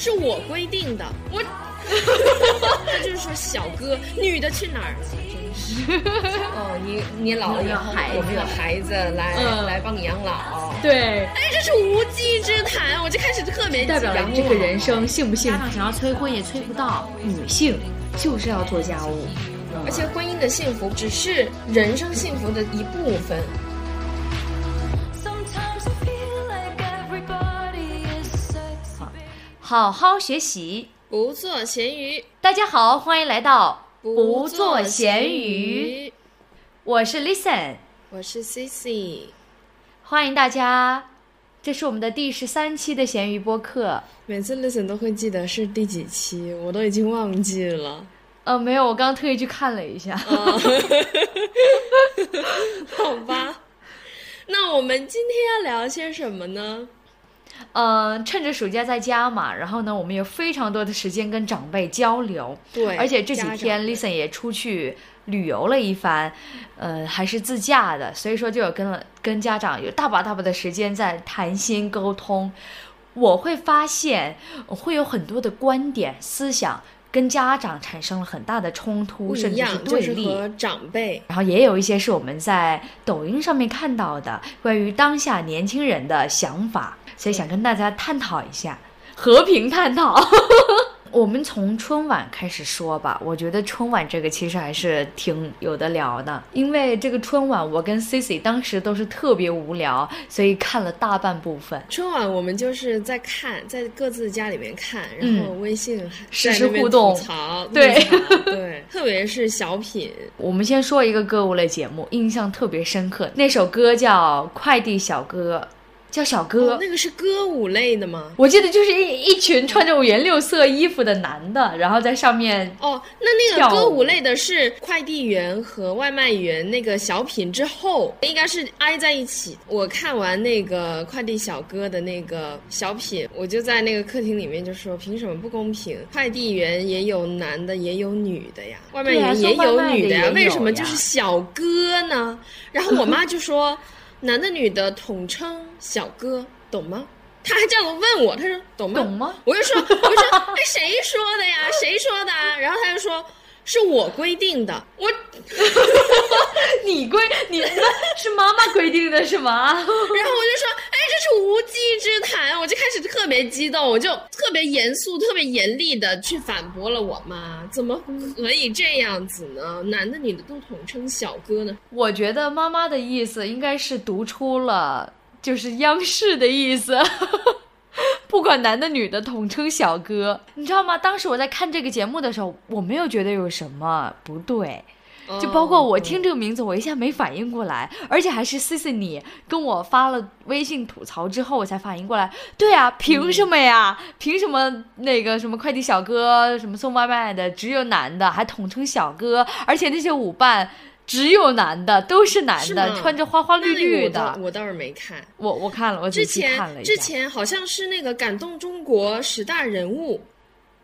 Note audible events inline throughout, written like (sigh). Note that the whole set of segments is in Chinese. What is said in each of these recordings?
是我规定的，我，他就是说小哥，女的去哪儿了？真是，(laughs) 哦，你你老了以后，我们有孩子来、嗯来帮你养老。对，哎，这是无稽之谈，我就开始特别代表这个人生幸不幸福？想要催婚也催不到，女性就是要做家务。而且婚姻的幸福只是人生幸福的一部分。好好学习。不做咸鱼，大家好，欢迎来到不做咸鱼，。我是 Listen，我是 Cici，欢迎大家。这是我们的第十三期的咸鱼播客。每次 listen 都会记得是第几期，我都已经忘记了。呃，没有，我刚刚特意去看了一下。(laughs) 好吧，那我们今天要聊些什么呢？呃，趁着暑假在家嘛，然后呢，我们有非常多的时间跟长辈交流。对而且这几天 Listen 也出去旅游了一番，呃，还是自驾的，所以说就有跟了跟家长有大把大把的时间在谈心沟通。我会发现呃会有很多的观点思想跟家长产生了很大的冲突，甚至是对立。是和长辈。然后也有一些是我们在抖音上面看到的关于当下年轻人的想法，所以想跟大家探讨一下，和平探讨。(laughs) 我们从春晚开始说吧，我觉得春晚这个其实还是挺有的聊的，因为这个春晚我跟 Cici 当时都是特别无聊，所以看了大半部分。春晚我们就是在看，在各自家里面看，然后微信实时互动吐槽，对 (laughs) 对，特别是小品，我们先说一个歌舞类节目，印象特别深刻，那首歌叫《快递小哥》，叫小哥。哦，那个是歌舞类的吗？我记得就是一一群穿着五颜六色衣服的男的，然后在上面哦，那那个歌舞类的是快递员和外卖员那个小品之后，应该是挨在一起。我看完那个快递小哥的那个小品，我就在那个客厅里面就说：凭什么不公平？快递员也有男的，也有女的呀，外卖员也有女的呀，为什么就是小哥呢？然后我妈就说：男的女的统称小哥，懂吗？他还这样问我，他说懂吗？懂吗？我就说，我就说，哎，谁说的呀？谁说的啊？然后他就说，是我规定的。我 (laughs) 你规你是妈妈规定的是吗？然后我就说，哎，这是无稽之谈，我就开始特别激动，我就特别严肃、特别严厉的去反驳了我妈，怎么可以这样子呢？男的女的都统称小哥呢？我觉得妈妈的意思应该是读出了就是央视的意思。(laughs) 不管男的女的，统称小哥，你知道吗？当时我在看这个节目的时候，我没有觉得有什么不对，就包括我听这个名字，我一下没反应过来，而且还是 C C 你跟我发了微信吐槽之后，我才反应过来。对啊，凭什么呀？凭什么那个什么快递小哥、什么送外卖的只有男的，还统称小哥？而且那些舞伴只有男的，都是男是的，穿着花花绿绿的。倒我倒是没看。我我看了，我仔之细看了前。之前好像是那个感动中国十大人物，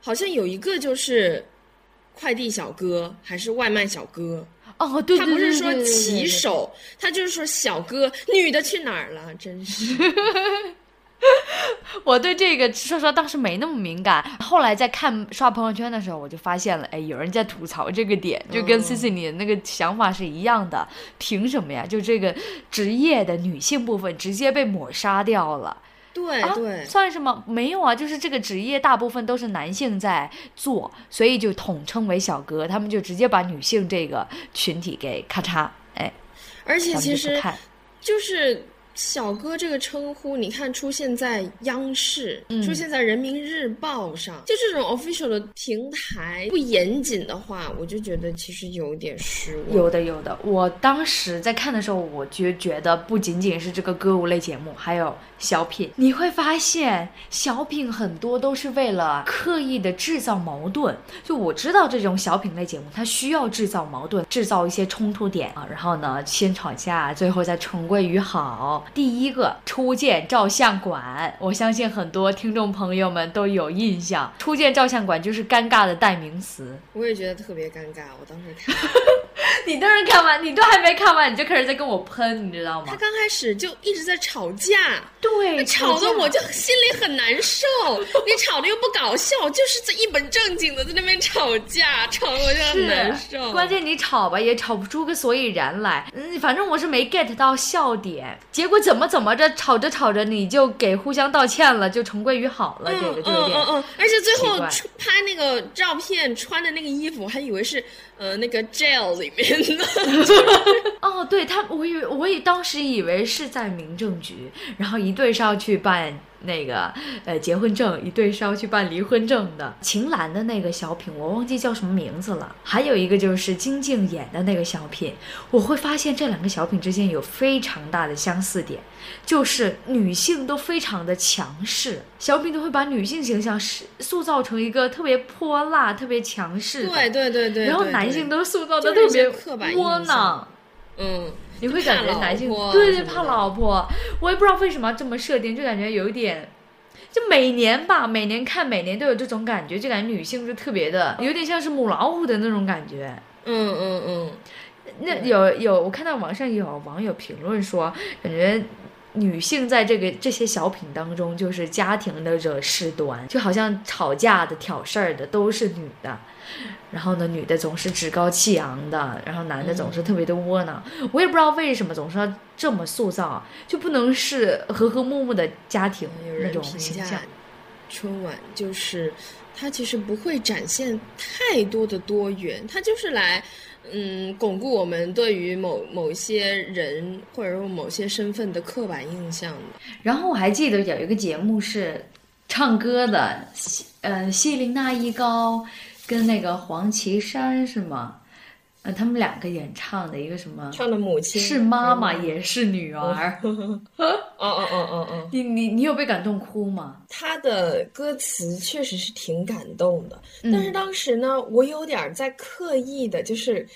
好像有一个就是快递小哥还是外卖小哥。哦，对对他不是说骑手，他就是说小哥，女的去哪儿了？真是。(laughs) (laughs) 我对这个说实话当时没那么敏感，后来在看刷朋友圈的时候，我就发现了，哎，有人在吐槽这个点，就跟嗯 C C 你的那个想法是一样的。凭什么呀？就这个职业的女性部分直接被抹杀掉了。啊对对，算什么？没有啊，就是这个职业大部分都是男性在做，所以就统称为小哥，他们就直接把女性这个群体给咔嚓，哎，而且其实。就是小哥这个称呼，你看出现在央视，嗯出现在人民日报上，就这种 official 的平台不严谨的话，我就觉得其实有点失望。有的有的，我当时在看的时候，我就觉得不仅仅是这个歌舞类节目，还有小品。你会发现，小品很多都是为了刻意的制造矛盾。就我知道这种小品类节目，它需要制造矛盾，制造一些冲突点啊，然后呢先吵架，最后再重归于好。第一个初见照相馆，我相信很多听众朋友们都有印象，初见照相馆就是尴尬的代名词。我也觉得特别尴尬，我当时看。(laughs) (laughs) 你当时看完，你都还没看完，你就开始在跟我喷，你知道吗？他刚开始就一直在吵架，对，架吵得我就心里很难受。(laughs) 你吵的又不搞笑，就是在一本正经的在那边吵架，吵得我就很难受。关键你吵吧也吵不出个所以然来，嗯，反正我是没 get 到笑点。结果怎么怎么着吵着吵着你就给互相道歉了，就重归于好了，这个就有点。嗯嗯嗯，而且最后出拍那个照片穿的那个衣服，我还以为是呃那个 jail 里面 (laughs) 哦，对他，我以为我以当时以为是在民政局，然后一对是要去办那个呃结婚证，一对是要去办离婚证的。秦岚的那个小品我忘记叫什么名字了，还有一个就是金靖演的那个小品，我会发现这两个小品之间有非常大的相似点，就是女性都非常的强势，小品都会把女性形象是塑造成一个特别泼辣、特别强势，对对对对，然后男性都塑造的特别窝囊。嗯，你会感觉男性对对怕老婆，我也不知道为什么要这么设定，就感觉有一点，就每年吧，每年看每年都有这种感觉，就感觉女性就特别的，有点像是母老虎的那种感觉。嗯嗯嗯，那有有，我看到网上有网友评论说，感觉女性在这个这些小品当中就是家庭的惹事端，就好像吵架的、挑事儿的都是女的。然后呢，女的总是趾高气扬的，然后男的总是特别的窝囊。我也不知道为什么总是要这么塑造，就不能是和和睦睦的家庭那种形象。春晚就是它其实不会展现太多的多元，它就是来嗯巩固我们对于某某些人或者说某些身份的刻板印象的。然后我还记得有一个节目是唱歌的，西呃，谢琳娜依高跟那个黄绮珊是吗？呃，他们两个演唱的一个什么？唱的母亲是妈妈嗯也是女儿。哦哦哦哦哦，(laughs) 你你你有被感动哭吗？他的歌词确实是挺感动的，嗯但是当时呢，我有点儿在刻意的，就是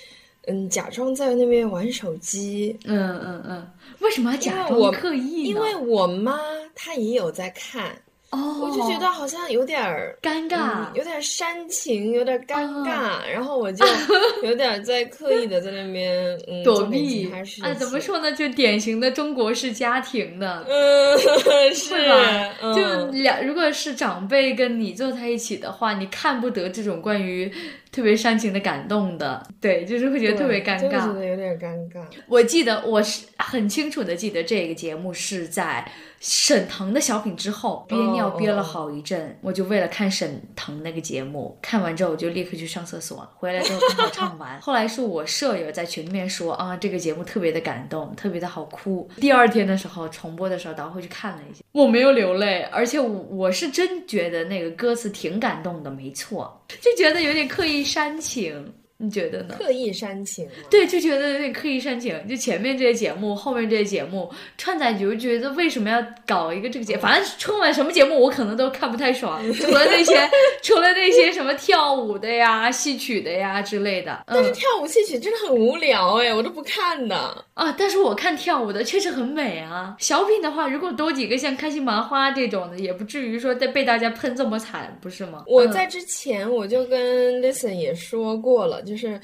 嗯假装在那边玩手机，嗯嗯嗯，为什么要假装刻意呢？因为我妈她也有在看，哦，我就觉得好像有点儿。尴尬。嗯，有点煽情，有点尴哦尬，(laughs) 然后我就 (laughs) 有点在刻意的在那边嗯躲避他事啊，怎么？说呢？就典型的中国式家庭的，(laughs) 嗯，是吧？嗯就两，如果是长辈跟你坐在一起的话，你看不得这种关于特别煽情的感动的，对，就是会觉得特别尴尬真的觉尬。得有点尴尬。我记得我是很清楚的记得这个节目是在沈腾的小品之后憋尿哦憋了哦好一阵，我就为了看沈腾那个节目，看完之后我就立刻去上厕所，回来之后刚好唱完。(laughs) 后来是我舍友在群里面说啊，这个节目特别的感动，特别的好哭。第二天的时候重播的时候倒回去看了一下，我没有流泪，而且我我是真觉得那个歌词挺感动的，没错，就觉得有点刻意煽情，你觉得呢？刻意煽情。对，就觉得有点刻意煽情。就前面这些节目，后面这些节目串在一起，就觉得为什么要搞一个这个节？反正春晚什么节目我可能都看不太爽，除了那些 (laughs) 除了那些什么跳舞的呀、戏曲的呀之类的。嗯但是跳舞戏曲真的很无聊哎，我都不看的。啊，但是我看跳舞的确实很美啊。小品的话，如果多几个像开心麻花这种的，也不至于说被被大家喷这么惨，不是吗？嗯我在之前我就跟 Listen 也说过了，就是。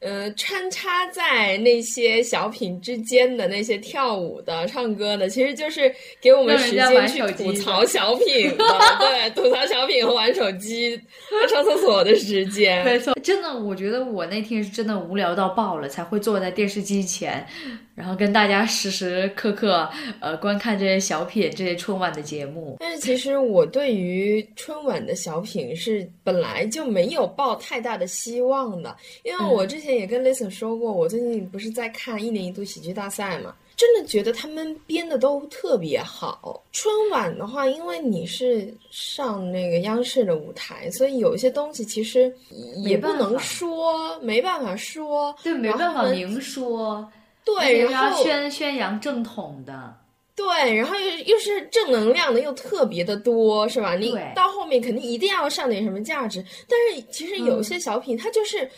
呃，穿插在那些小品之间的那些跳舞的、唱歌的，其实就是给我们时间去吐槽小品的，(laughs) 对，吐槽小品和玩手机、和上厕所的时间。没错，真的，我觉得我那天是真的无聊到爆了，才会坐在电视机前，然后跟大家时时刻刻呃观看这些小品、这些春晚的节目。但是其实我对于春晚的小品是本来就没有抱太大的希望的，因为我之前也跟 Listen 说过，我最近不是在看一年一度喜剧大赛嘛，真的觉得他们编的都特别好。春晚的话，因为你是上那个央视的舞台，所以有一些东西其实也不能说，没办法说，对，没办法明说，对，然后宣宣扬正统的，对，然后又又是正能量的，又特别的多，是吧？你到后面肯定一定要上点什么价值，但是其实有些小品它就是。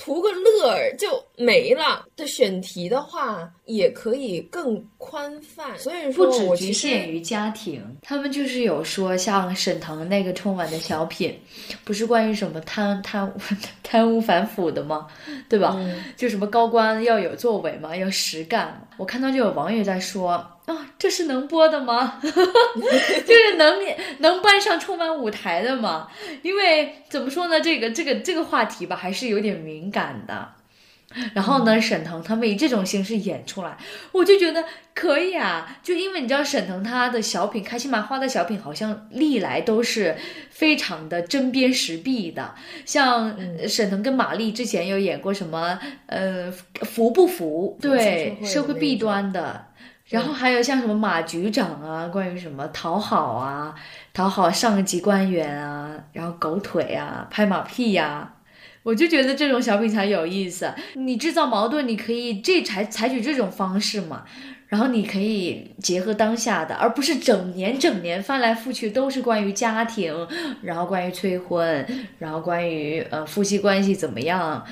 图个乐儿就没了的选题的话，也可以更宽泛。所以说不只我局限于家庭，他们就是有说像沈腾那个春晚的小品，不是关于什么贪贪污 (laughs) 贪污反腐的吗？对吧？就什么高官要有作为嘛，要实干。我看到就有网友在说啊，这是能播的吗？(laughs) 就是能能搬上春晚舞台的吗？因为怎么说呢，这个这个这个话题吧，还是有点敏感的。然后呢，沈腾他们以这种形式演出来，我就觉得可以啊。就因为你知道，沈腾他的小品，开心麻花的小品，好像历来都是非常的针砭时弊的。像呃沈腾跟马丽之前有演过什么，呃，服不服？对，社会弊端的。然后还有像什么马局长啊，关于什么讨好啊，讨好上级官员啊，然后狗腿啊，拍马屁呀、我就觉得这种小品才有意思。你制造矛盾，你可以这采采取这种方式嘛，然后你可以结合当下的，而不是整年整年翻来覆去都是关于家庭，然后关于催婚，然后关于呃夫妻关系怎么样。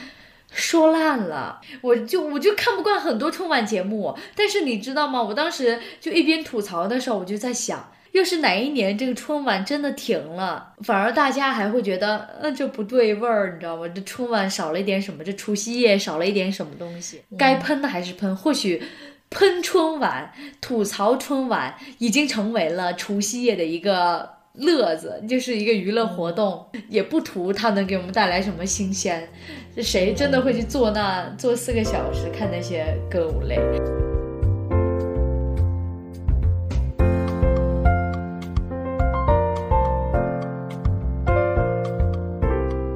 说烂了，我就我就看不惯很多春晚节目，但是你知道吗？我当时就一边吐槽的时候，我就在想，要是哪一年这个春晚真的停了，反而大家还会觉得，呃，这不对味儿，你知道吗？这春晚少了一点什么，这除夕夜少了一点什么东西，该喷的还是喷。或许喷春晚、吐槽春晚已经成为了除夕夜的一个乐子，就是一个娱乐活动，也不图它能给我们带来什么新鲜。这谁真的会去坐那坐四个小时看那些歌舞类？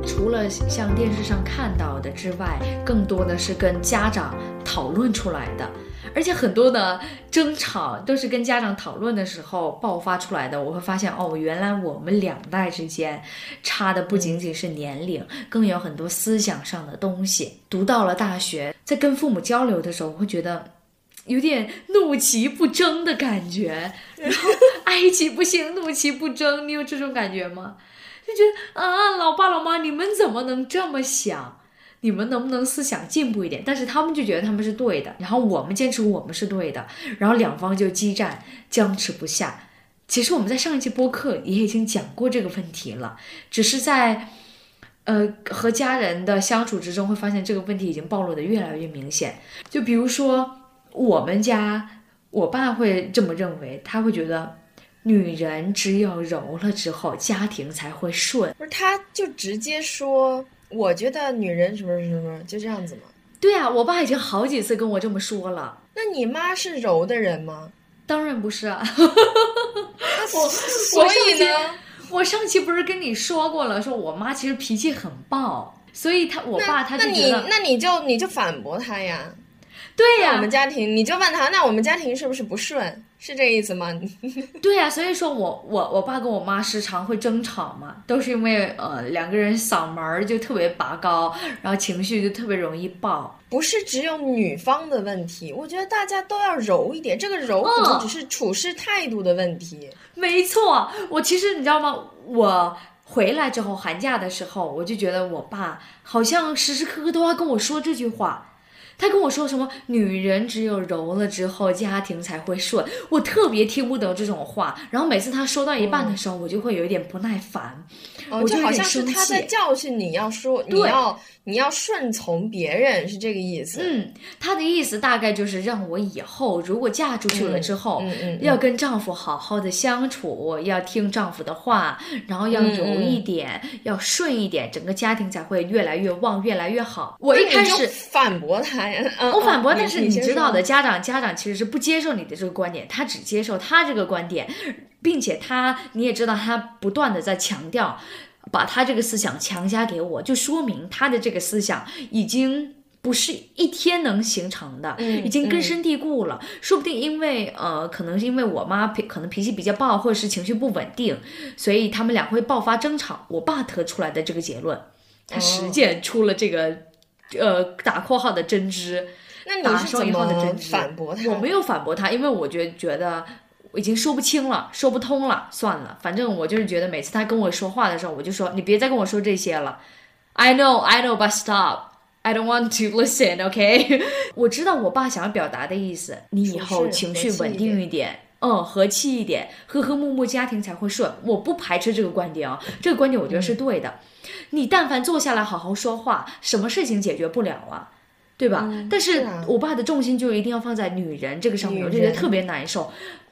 除了像电视上看到的之外，更多的是跟家长讨论出来的，而且很多的争吵都是跟家长讨论的时候爆发出来的。我会发现，哦，原来我们两代之间差的不仅仅是年龄，更有很多思想上的东西。读到了大学，在跟父母交流的时候，我会觉得。(laughs) 有点怒其不争的感觉，然后哀其不幸，怒其不争。你有这种感觉吗？就觉得啊，老爸老妈，你们怎么能这么想？你们能不能思想进步一点？但是他们就觉得他们是对的，然后我们坚持我们是对的，然后两方就激战，僵持不下。其实我们在上一期播客也已经讲过这个问题了，只是在呃和家人的相处之中，会发现这个问题已经暴露的越来越明显。就比如说我们家，我爸会这么认为，他会觉得女人只有柔了之后，家庭才会顺。不是，他就直接说，我觉得女人什么什么什么，就这样子嘛。对啊，我爸已经好几次跟我这么说了。那你妈是柔的人吗？当然不是啊，我所以呢，我上期不是跟你说过了，说我妈其实脾气很暴，所以她我爸他那你就觉得，那你就你就反驳他呀。对呀、我们家庭，你就问他，那我们家庭是不是不顺？是这意思吗？(laughs) 对呀、所以说我我我爸跟我妈时常会争吵嘛，都是因为呃两个人嗓门儿就特别拔高，然后情绪就特别容易爆。不是只有女方的问题，我觉得大家都要柔一点。这个柔可能嗯只是处事态度的问题。没错，我其实你知道吗？我回来之后寒假的时候，我就觉得我爸好像时时刻刻都要跟我说这句话。他跟我说什么“女人只有柔了之后，家庭才会顺”，我特别听不得这种话。然后每次他说到一半的时候，我就会有一点不耐烦，哦，我就好像是他在。教训你要说，你要你要顺从别人，是这个意思。嗯，他的意思大概就是让我以后如果嫁出去了之后，嗯嗯嗯要跟丈夫好好的相处，要听丈夫的话，然后要柔嗯一点，要顺一点，整个家庭才会越来越旺，越来越好。我一开始。反驳他呀，嗯我反驳，嗯但是你知道的，家长家长其实是不接受你的这个观点，他只接受他这个观点，并且他你也知道，他不断的在强调，把他这个思想强加给我，就说明他的这个思想已经。不是一天能形成的，嗯已经根深蒂固了。说不定因为呃，可能是因为我妈脾可能脾气比较暴，或者是情绪不稳定，所以他们俩会爆发争吵。我爸得出来的这个结论，他实践出了这个、呃打括号的真知。那打你是怎么反驳他？我没有反驳他，因为我觉觉得我已经说不清了，说不通了，算了，反正我就是觉得每次他跟我说话的时候，我就说你别再跟我说这些了。I know, I know, but stop。I don't want to listen, OK？(laughs) 我知道我爸想要表达的意思，你以后情绪稳定一点。嗯，和气一点，和和睦睦，家庭才会顺。我不排斥这个观点啊，这个观点我觉得是对的。你但凡坐下来好好说话，什么事情解决不了啊？对吧？但是我爸的重心就一定要放在女人这个上面，我就觉得特别难受。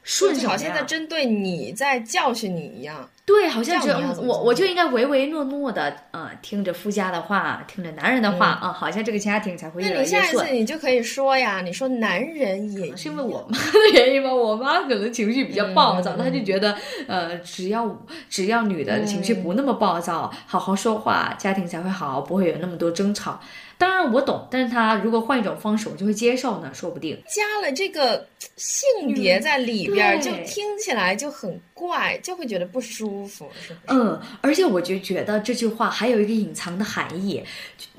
顺什么好像在？针对你，在教训你一样。对，好像只这我我就应该唯唯诺诺的，呃，听着夫家的话，听着男人的话啊、好像这个家庭才会越来越那你下一次。你就可以说呀，你说男人也是因为我妈的原因吗，我妈可能情绪比较暴躁，嗯她就觉得，呃，只要只要女的情绪不那么暴躁，好好说话，家庭才会好，不会有那么多争吵。当然我懂，但是他如果换一种方式，我就会接受呢，说不定。加了这个性别在里边儿，就听起来就很怪，就会觉得不舒服，是不是？嗯，而且我就觉得这句话还有一个隐藏的含义：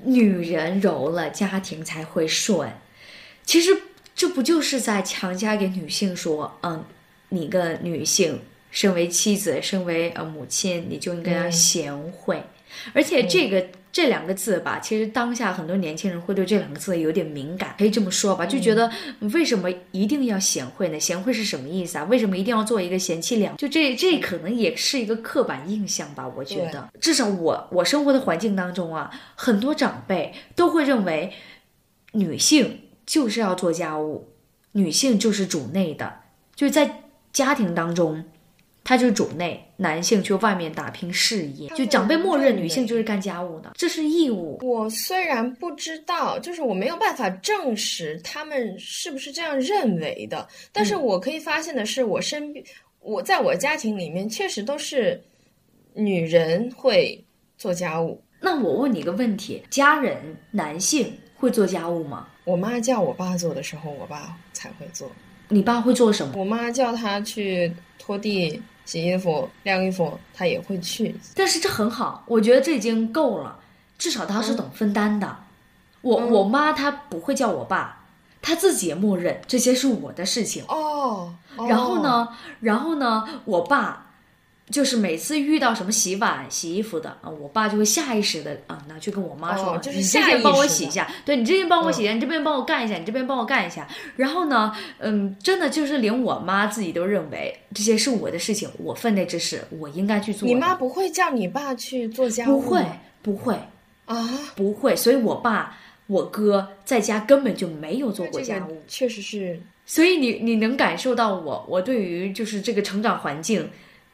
女人柔了，家庭才会顺。其实这不就是在强加给女性说，嗯，你个女性，身为妻子，身为呃母亲，你就应该要贤惠。而且这个、这两个字吧，其实当下很多年轻人会对这两个字有点敏感，可以这么说吧，就觉得为什么一定要贤惠呢？贤惠是什么意思啊？为什么一定要做一个贤妻良？就这这可能也是一个刻板印象吧，我觉得。至少我我生活的环境当中啊，很多长辈都会认为女性就是要做家务，女性就是主内的，就是在家庭当中。她就是主内，男性去外面打拼事业，就长辈默认女性就是干家务的，这是义务。我虽然不知道，就是我没有办法证实他们是不是这样认为的，但是我可以发现的是，我身边，我在我家庭里面确实都是女人会做家务。那我问你一个问题：家人男性会做家务吗？我妈叫我爸做的时候，我爸才会做；你爸会做什么？我妈叫他去拖地、洗衣服、晾衣服，他也会去。但是这很好，我觉得这已经够了，至少他是懂分担的。我嗯我妈她不会叫我爸，她自己也默认这些是我的事情。哦，然后？呢，然后呢，我爸就是每次遇到什么洗碗、洗衣服的啊，我爸就会下意识的啊拿去跟我妈说，哦就是你这下意件帮我洗一下，对你这边帮我洗一下，你这边帮我干一下，你这边帮我干一下。然后呢，嗯，真的就是连我妈自己都认为这些是我的事情，我分内之事，我应该去做。你妈不会叫你爸去做家务？不会，不会，啊，不会，所以我爸。我哥在家根本就没有做过家务，确实是所以你你能感受到我我对于就是这个成长环境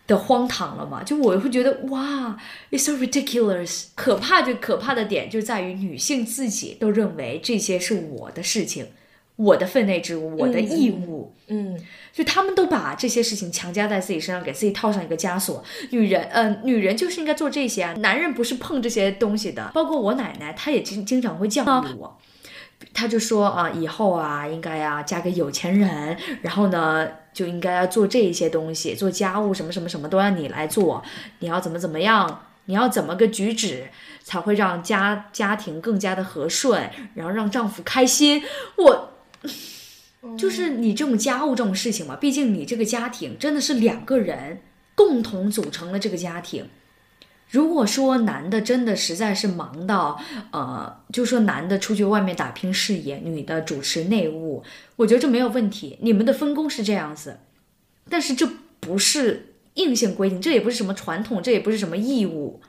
的荒唐了嘛？就我会觉得哇，it's so ridiculous，可怕就可怕的点就在于女性自己都认为这些是我的事情，我的分内之物，我的义务。嗯，就他们都把这些事情强加在自己身上，给自己套上一个枷锁。女人，呃，女人就是应该做这些啊，男人不是碰这些东西的。包括我奶奶，她也经经常会教育我，她就说啊，以后啊，应该啊嫁给有钱人，然后呢，就应该要做这一些东西，做家务什么什么什么都让你来做，你要怎么怎么样，你要怎么个举止才会让家家庭更加的和顺，然后让丈夫开心。我。就是你这种家务这种事情嘛，毕竟你这个家庭真的是两个人共同组成了这个家庭。如果说男的真的实在是忙到，呃，就说男的出去外面打拼事业，女的主持内务，我觉得这没有问题，你们的分工是这样子，但是这不是硬性规定，这也不是什么传统，这也不是什么义务，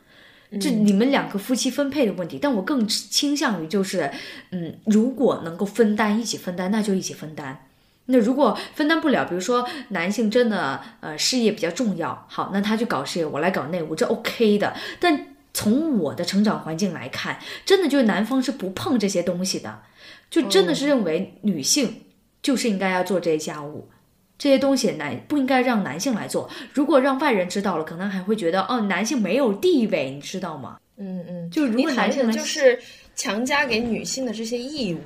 这你们两个夫妻分配的问题。但我更倾向于就是，嗯，如果能够分担，一起分担，那就一起分担。那如果分担不了，比如说男性真的呃事业比较重要，好，那他去搞事业，我来搞内务，这 OK 的。但从我的成长环境来看，真的就是男方是不碰这些东西的，就真的是认为女性就是应该要做这些家务，这些东西男不应该让男性来做。如果让外人知道了，可能还会觉得哦，男性没有地位，你知道吗？嗯嗯，就如果男性就是强加给女性的这些义务。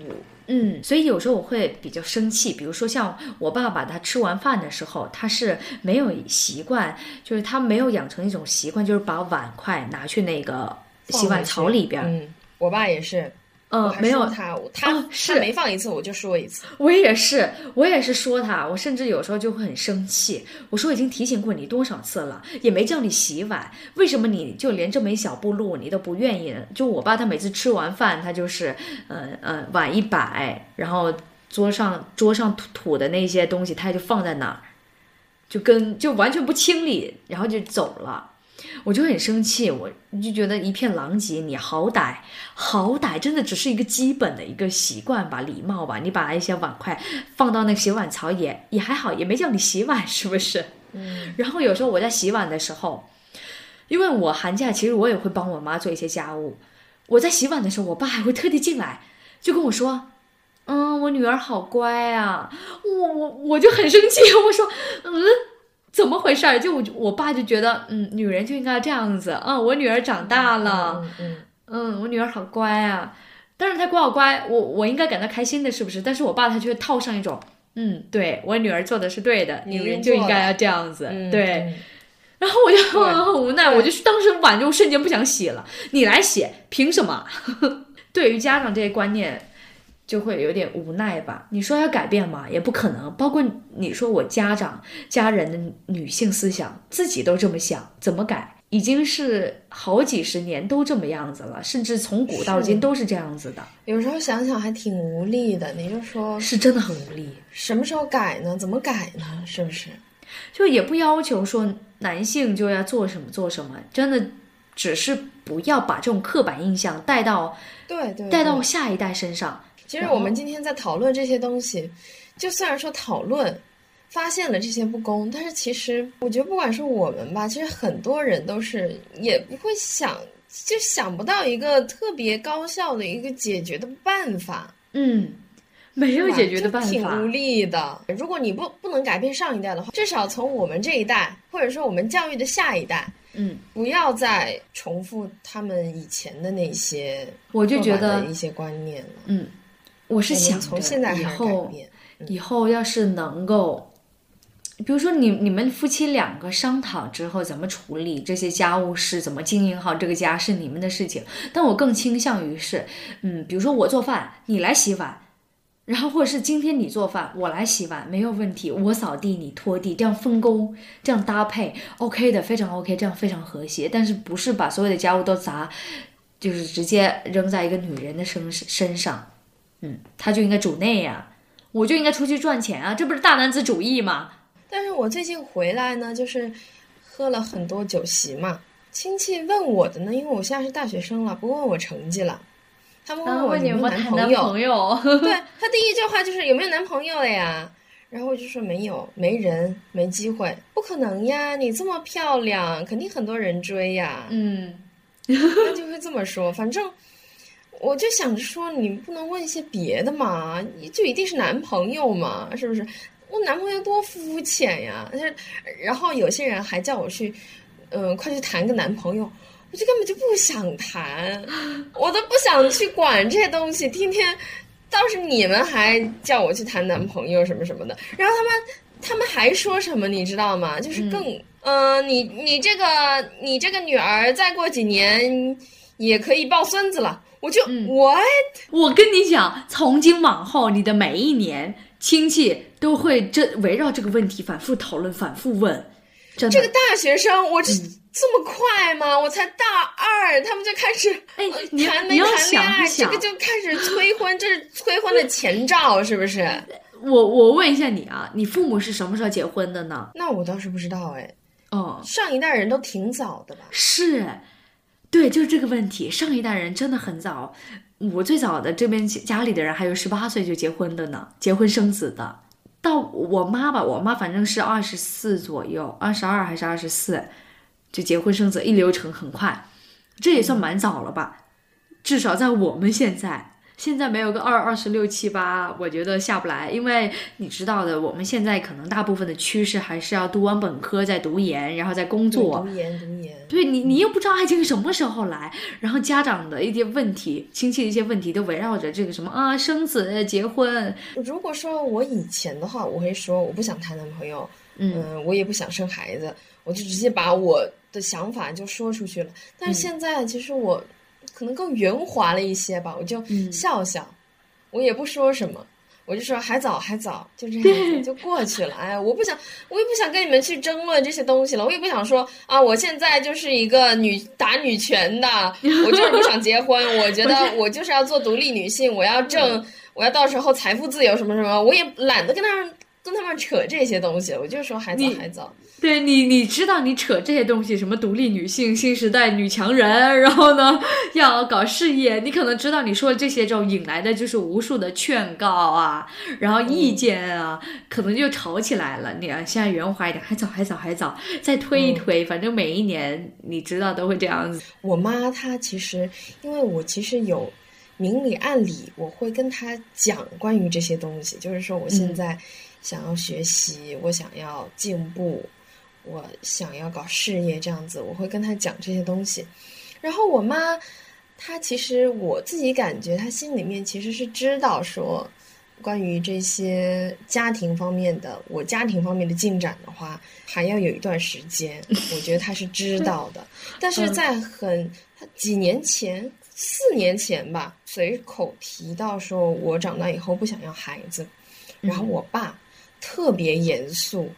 嗯，所以有时候我会比较生气，比如说像我爸爸，他吃完饭的时候，他是没有习惯，就是他没有养成一种习惯，就是把碗筷拿去那个洗碗槽里边儿。嗯，我爸也是，嗯没有他，他、哦是他每放一次我就说一次。我也是，我也是说他，我甚至有时候就会很生气。我说已经提醒过你多少次了，也没叫你洗碗，为什么你就连这么一小步路你都不愿意呢？就我爸他每次吃完饭，他就是，嗯、嗯、碗一摆，然后桌上桌上吐吐的那些东西，他就放在那儿，就跟就完全不清理，然后就走了。我就很生气，我就觉得一片狼藉。你好歹好歹真的只是一个基本的一个习惯吧，礼貌吧。你把一些碗筷放到那个洗碗槽也也还好，也没叫你洗碗，是不是？嗯，然后有时候我在洗碗的时候，因为我寒假其实我也会帮我妈做一些家务。我在洗碗的时候，我爸还会特地进来，就跟我说：“嗯，我女儿好乖啊。”我我我就很生气，我说：“嗯，怎么回事儿？”就我我爸就觉得，嗯，女人就应该这样子啊、我女儿长大了，嗯嗯嗯，我女儿好乖啊。但是她乖好乖，我我应该感到开心的，是不是？但是我爸他就会套上一种，嗯，对我女儿做的是对的，女人就应该要这样子，嗯，对。嗯然后我就对 (laughs) 很无奈，我就当时碗就瞬间不想洗了，你来洗，凭什么？(laughs) 对于家长这些观念，就会有点无奈吧。你说要改变嘛，也不可能。包括你说我家长、家人的女性思想，自己都这么想，怎么改？已经是好几十年都这么样子了，甚至从古到今都是这样子的，有时候想想还挺无力的。你就说是真的很无力。什么时候改呢？怎么改呢？是不是？就也不要求说男性就要做什么做什么，真的只是不要把这种刻板印象带到对对，带到下一代身上。其实我们今天在讨论这些东西，就虽然说讨论发现了这些不公，但是其实我觉得不管是我们吧，其实很多人都是也不会想，就想不到一个特别高效的一个解决的办法。嗯，没有解决的办法挺无。力的。如果你不不能改变上一代的话，至少从我们这一代，或者说我们教育的下一代，嗯，不要再重复他们以前的那些我就觉得一些观念了。嗯，我是想从现在开始改后变。以后要是能够，比如说你你们夫妻两个商讨之后怎么处理这些家务事，怎么经营好这个家是你们的事情。但我更倾向于是，嗯，比如说我做饭，你来洗碗。然后或者是今天你做饭，我来洗碗，没有问题。我扫地，你拖地，这样分工，这样搭配，OK 的，非常 OK，这样非常和谐。但是不是把所有的家务都砸，就是直接扔在一个女人的身身上，嗯，他就应该主内呀、我就应该出去赚钱啊，这不是大男子主义吗？但是我最近回来呢，就是喝了很多酒席嘛。亲戚问我的呢，因为我现在是大学生了，不问我成绩了，他们问我有没有男朋友。朋友？(laughs) 对他第一句话就是有没有男朋友了呀？然后我就说没有，没人，没机会，不可能呀！你这么漂亮，肯定很多人追呀。嗯，他就会这么说。反正我就想着说，你不能问一些别的嘛，就一定是男朋友嘛，是不是？我男朋友多肤浅呀！但是然后有些人还叫我去，嗯、快去谈个男朋友。我就根本就不想谈，我都不想去管这些东西，天天倒是你们还叫我去谈男朋友什么什么的，然后他们他们还说什么你知道吗？就是更嗯、呃你你这个你这个女儿再过几年也可以抱孙子了，我就、我我跟你讲，从今往后，你的每一年亲戚都会这围绕这个问题反复讨论、反复问，真的。这个大学生，我这、这么快吗？我才大二，他们就开始哎，(laughs) 你谈没谈恋爱，这个，就开始催婚，这是催婚的前兆，是不是？我我问一下你啊，你父母是什么时候结婚的呢？那我倒是不知道哎，哦，上一代人都挺早的吧？是，对，就是这个问题。上一代人真的很早，我最早的这边家里的人还有十八岁就结婚的呢，结婚生子的。到我妈吧，我妈反正是二十四左右，二十二还是二十四，就结婚生子，一流程很快，这也算蛮早了吧？至少在我们现在，现在没有个二二十六七八，我觉得下不来，因为你知道的，我们现在可能大部分的趋势还是要读完本科再读研，然后再工作。读研读研，对你，你又不知道爱情什么时候来，然后家长的一些问题、亲戚的一些问题都围绕着这个什么啊，生子、结婚，如果说我以前的话，我会说我不想谈男朋友，嗯。我也不想生孩子，我就直接把我的想法就说出去了。但是现在，其实我可能更圆滑了一些吧，我就嗯笑笑，我也不说什么。我就说还早还早，就这样子 (laughs) 就过去了。哎，我不想，我也不想跟你们去争论这些东西了。我也不想说啊，我现在就是一个女打女权的，(laughs) 我就是不想结婚。(laughs) 我觉得我就是要做独立女性，我要挣，我要到时候财富自由什么什么。我也懒得跟他们跟他们扯这些东西，我就说还早还早。对你，你知道你扯这些东西，什么独立女性、新时代女强人，然后呢要搞事业，你可能知道你说的这些之后引来的就是无数的劝告啊，然后意见啊，可能就吵起来了。你啊，现在圆滑一点，还早还早还早，再推一推，反正每一年你知道都会这样子。我妈她其实，因为我其实有明里暗里，我会跟她讲关于这些东西，就是说我现在想要学习，我想要进步，我想要搞事业这样子，我会跟他讲这些东西。然后我妈，她其实我自己感觉，她心里面其实是知道说。关于这些家庭方面的，我家庭方面的进展的话，还要有一段时间。(laughs) 我觉得她是知道的，但是在很几年前，四年前吧，随口提到说我长大以后不想要孩子，然后我爸特别严肃，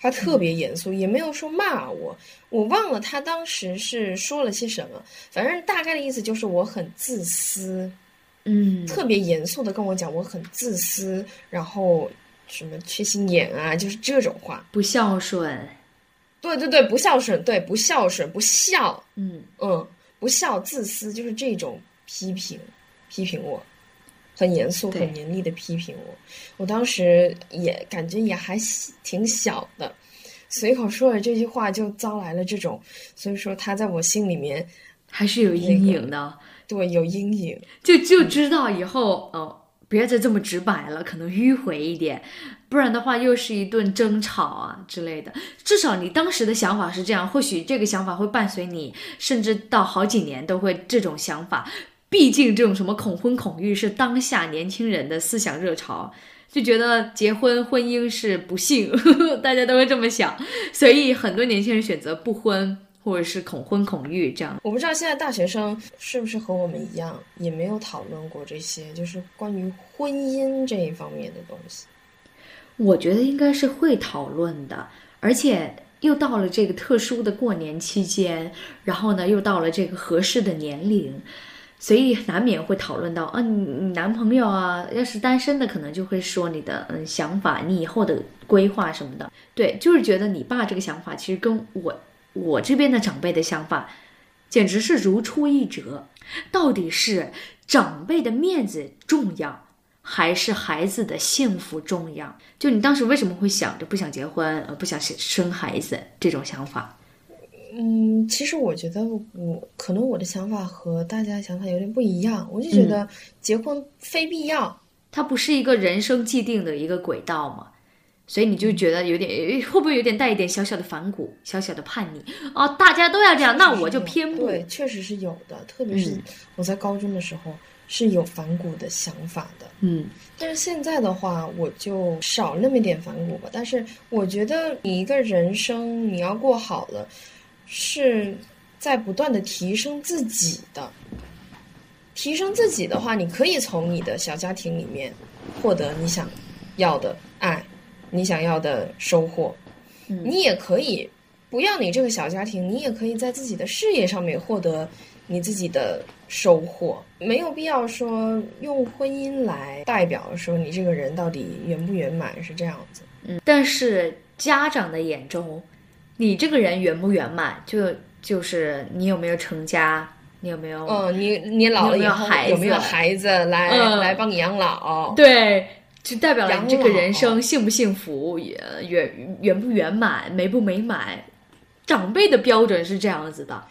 他特别严肃，也没有说骂我，我忘了他当时是说了些什么，反正大概的意思就是我很自私，嗯。特别严肃的跟我讲我很自私，然后什么缺心眼啊，就是这种话。不孝顺，对对对，不孝顺，对不孝顺，不孝，嗯。嗯，不孝、自私，就是这种批评，批评我，很严肃、很严厉的批评我。我当时也感觉也还小挺小的，随口说了这句话就遭来了这种，所以说他在我心里面还是有阴影的。对有阴影。就就知道以后哦，别再这么直白了，可能迂回一点，不然的话又是一顿争吵啊之类的。至少你当时的想法是这样，或许这个想法会伴随你，甚至到好几年都会这种想法。毕竟这种什么恐婚恐育是当下年轻人的思想热潮。就觉得结婚婚姻是不幸，(laughs) 大家都会这么想，所以很多年轻人选择不婚或者是恐婚恐育这样。我不知道现在大学生是不是和我们一样，也没有讨论过这些，就是关于婚姻这一方面的东西。我觉得应该是会讨论的，而且又到了这个特殊的过年期间，然后呢，又到了这个合适的年龄，所以难免会讨论到啊，你你男朋友啊，要是单身的，可能就会说你的嗯想法，你以后的规划什么的。对，就是觉得你爸这个想法，其实跟我我这边的长辈的想法，简直是如出一辙。到底是长辈的面子重要？还是孩子的幸福重要？就你当时为什么会想着不想结婚，呃，不想生孩子这种想法？嗯，其实我觉得我可能我的想法和大家想法有点不一样，我就觉得结婚非必要。它不是一个人生既定的一个轨道嘛，所以你就觉得有点会不会有点带一点小小的反骨、小小的叛逆哦？大家都要这样，那我就偏不。对，确实是有的，特别是嗯我在高中的时候是有反骨的想法的。嗯但是现在的话，我就少那么一点反骨吧。但是我觉得你一个人生你要过好了，是在不断的提升自己的。提升自己的话，你可以从你的小家庭里面获得你想要的爱，你想要的收获。嗯你也可以不要你这个小家庭，你也可以在自己的事业上面获得你自己的收获，没有必要说用婚姻来代表说你这个人到底圆不圆满是这样子。嗯，但是家长的眼中，你这个人圆不圆满，就就是你有没有成家，你有没有嗯，你你老了以后有没有孩子？有没有孩子来、嗯。来帮你养老？对，就代表了你这个人生幸不幸福，也圆圆不圆满，美不美满。长辈的标准是这样子的，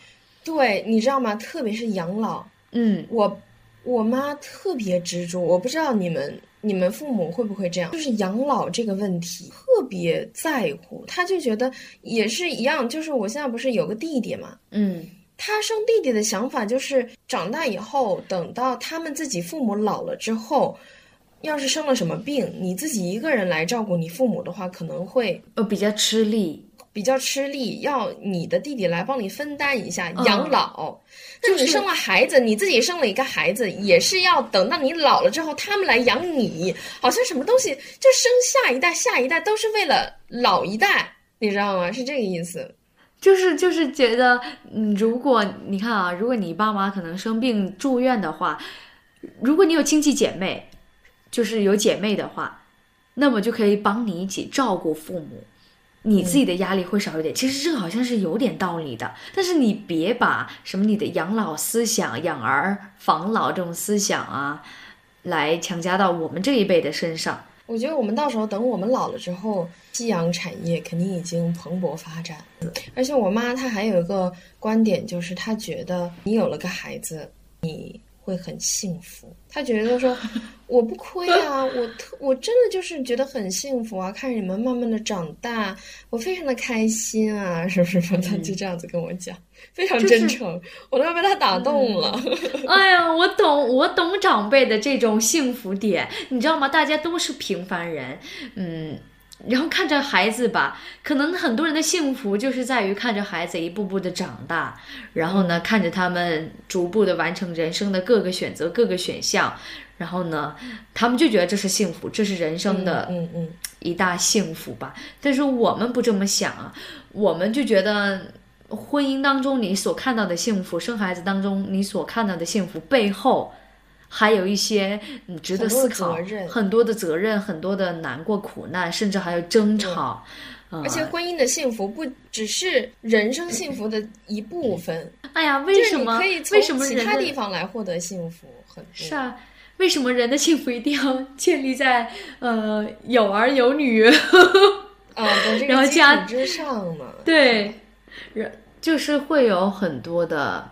对，你知道吗？特别是养老，嗯，我我妈特别执着，我不知道你们你们父母会不会这样，就是养老这个问题特别在乎，他就觉得也是一样，就是我现在不是有个弟弟嘛，嗯，他生弟弟的想法就是长大以后，等到他们自己父母老了之后，要是生了什么病，你自己一个人来照顾你父母的话，可能会呃，比较吃力，比较吃力，要你的弟弟来帮你分担一下嗯养老。那你生了孩子，你自己生了一个孩子，也是要等到你老了之后，他们来养你。好像什么东西就生下一代，下一代都是为了老一代，你知道吗？是这个意思。就是就是觉得，嗯，如果你看啊，如果你爸妈可能生病住院的话，如果你有亲戚姐妹，就是有姐妹的话，那么就可以帮你一起照顾父母，你自己的压力会少一点。其实这个好像是有点道理的，但是你别把什么你的养老思想、养儿防老这种思想啊，来强加到我们这一辈的身上。我觉得我们到时候等我们老了之后，夕阳产业肯定已经蓬勃发展。而且我妈她还有一个观点，就是她觉得你有了个孩子，你会很幸福。她觉得说我不亏啊，我特我真的就是觉得很幸福啊，看着你们慢慢的长大，我非常的开心啊，是不是？他就这样子跟我讲，非常真诚，我都要被他打动了。哎呀，我懂，我懂长辈的这种幸福点，你知道吗？大家都是平凡人，嗯，然后看着孩子吧，可能很多人的幸福就是在于看着孩子一步步的长大，然后呢，看着他们逐步的完成人生的各个选择、各个选项，然后呢，他们就觉得这是幸福，这是人生的嗯嗯，一大幸福吧。但是我们不这么想啊，我们就觉得婚姻当中你所看到的幸福，生孩子当中你所看到的幸福背后。还有一些嗯值得思考很多的责任很多的难过、苦难，甚至还有争吵。呃而且婚姻的幸福不只是人生幸福的一部分。哎呀，为什么？可以为什么从其他地方来获得幸福？很多是啊？为什么人的幸福一定要建立在呃有儿有女？啊，然后家础之上嘛。对，人就是会有很多的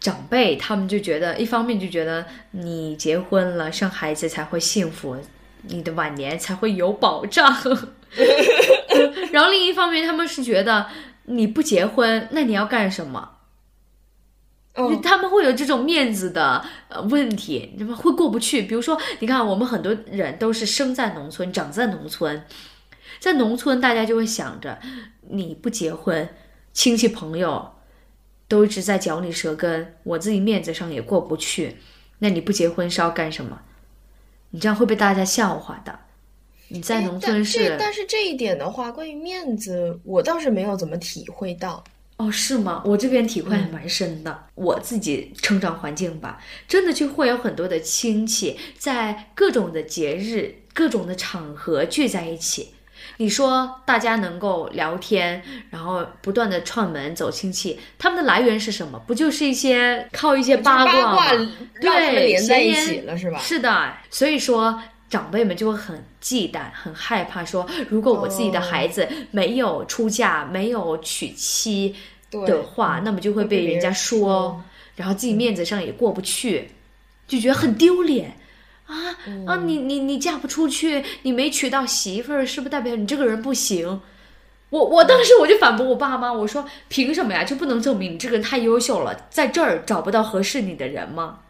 长辈，他们就觉得，一方面就觉得你结婚了，生孩子才会幸福，你的晚年才会有保障。(laughs) 然后另一方面，他们是觉得你不结婚，那你要干什么？他们会有这种面子的呃问题，你们会过不去。比如说，你看我们很多人都是生在农村，长在农村，在农村大家就会想着，你不结婚，亲戚朋友都一直在嚼你舌根，我自己面子上也过不去。那你不结婚是要干什么？你这样会被大家笑话的。你在农村是这但是这一点的话，关于面子，我倒是没有怎么体会到。哦，是吗？我这边体会还蛮深的。我自己成长环境吧，真的就会有很多的亲戚在各种的节日、各种的场合聚在一起。你说大家能够聊天，然后不断的串门走亲戚，他们的来源是什么？不就是一些靠一些八卦吗？对，连在一起了，是吧？是的，所以说长辈们就会很忌惮、很害怕说，如果我自己的孩子没有出嫁、没有娶妻的话，那么就会被人家说，然后自己面子上也过不去，就觉得很丢脸。啊啊！你你你嫁不出去，你没娶到媳妇儿，是不是代表你这个人不行？我我当时我就反驳我爸妈，我说凭什么呀？就不能证明你这个人太优秀了，在这儿找不到合适你的人吗？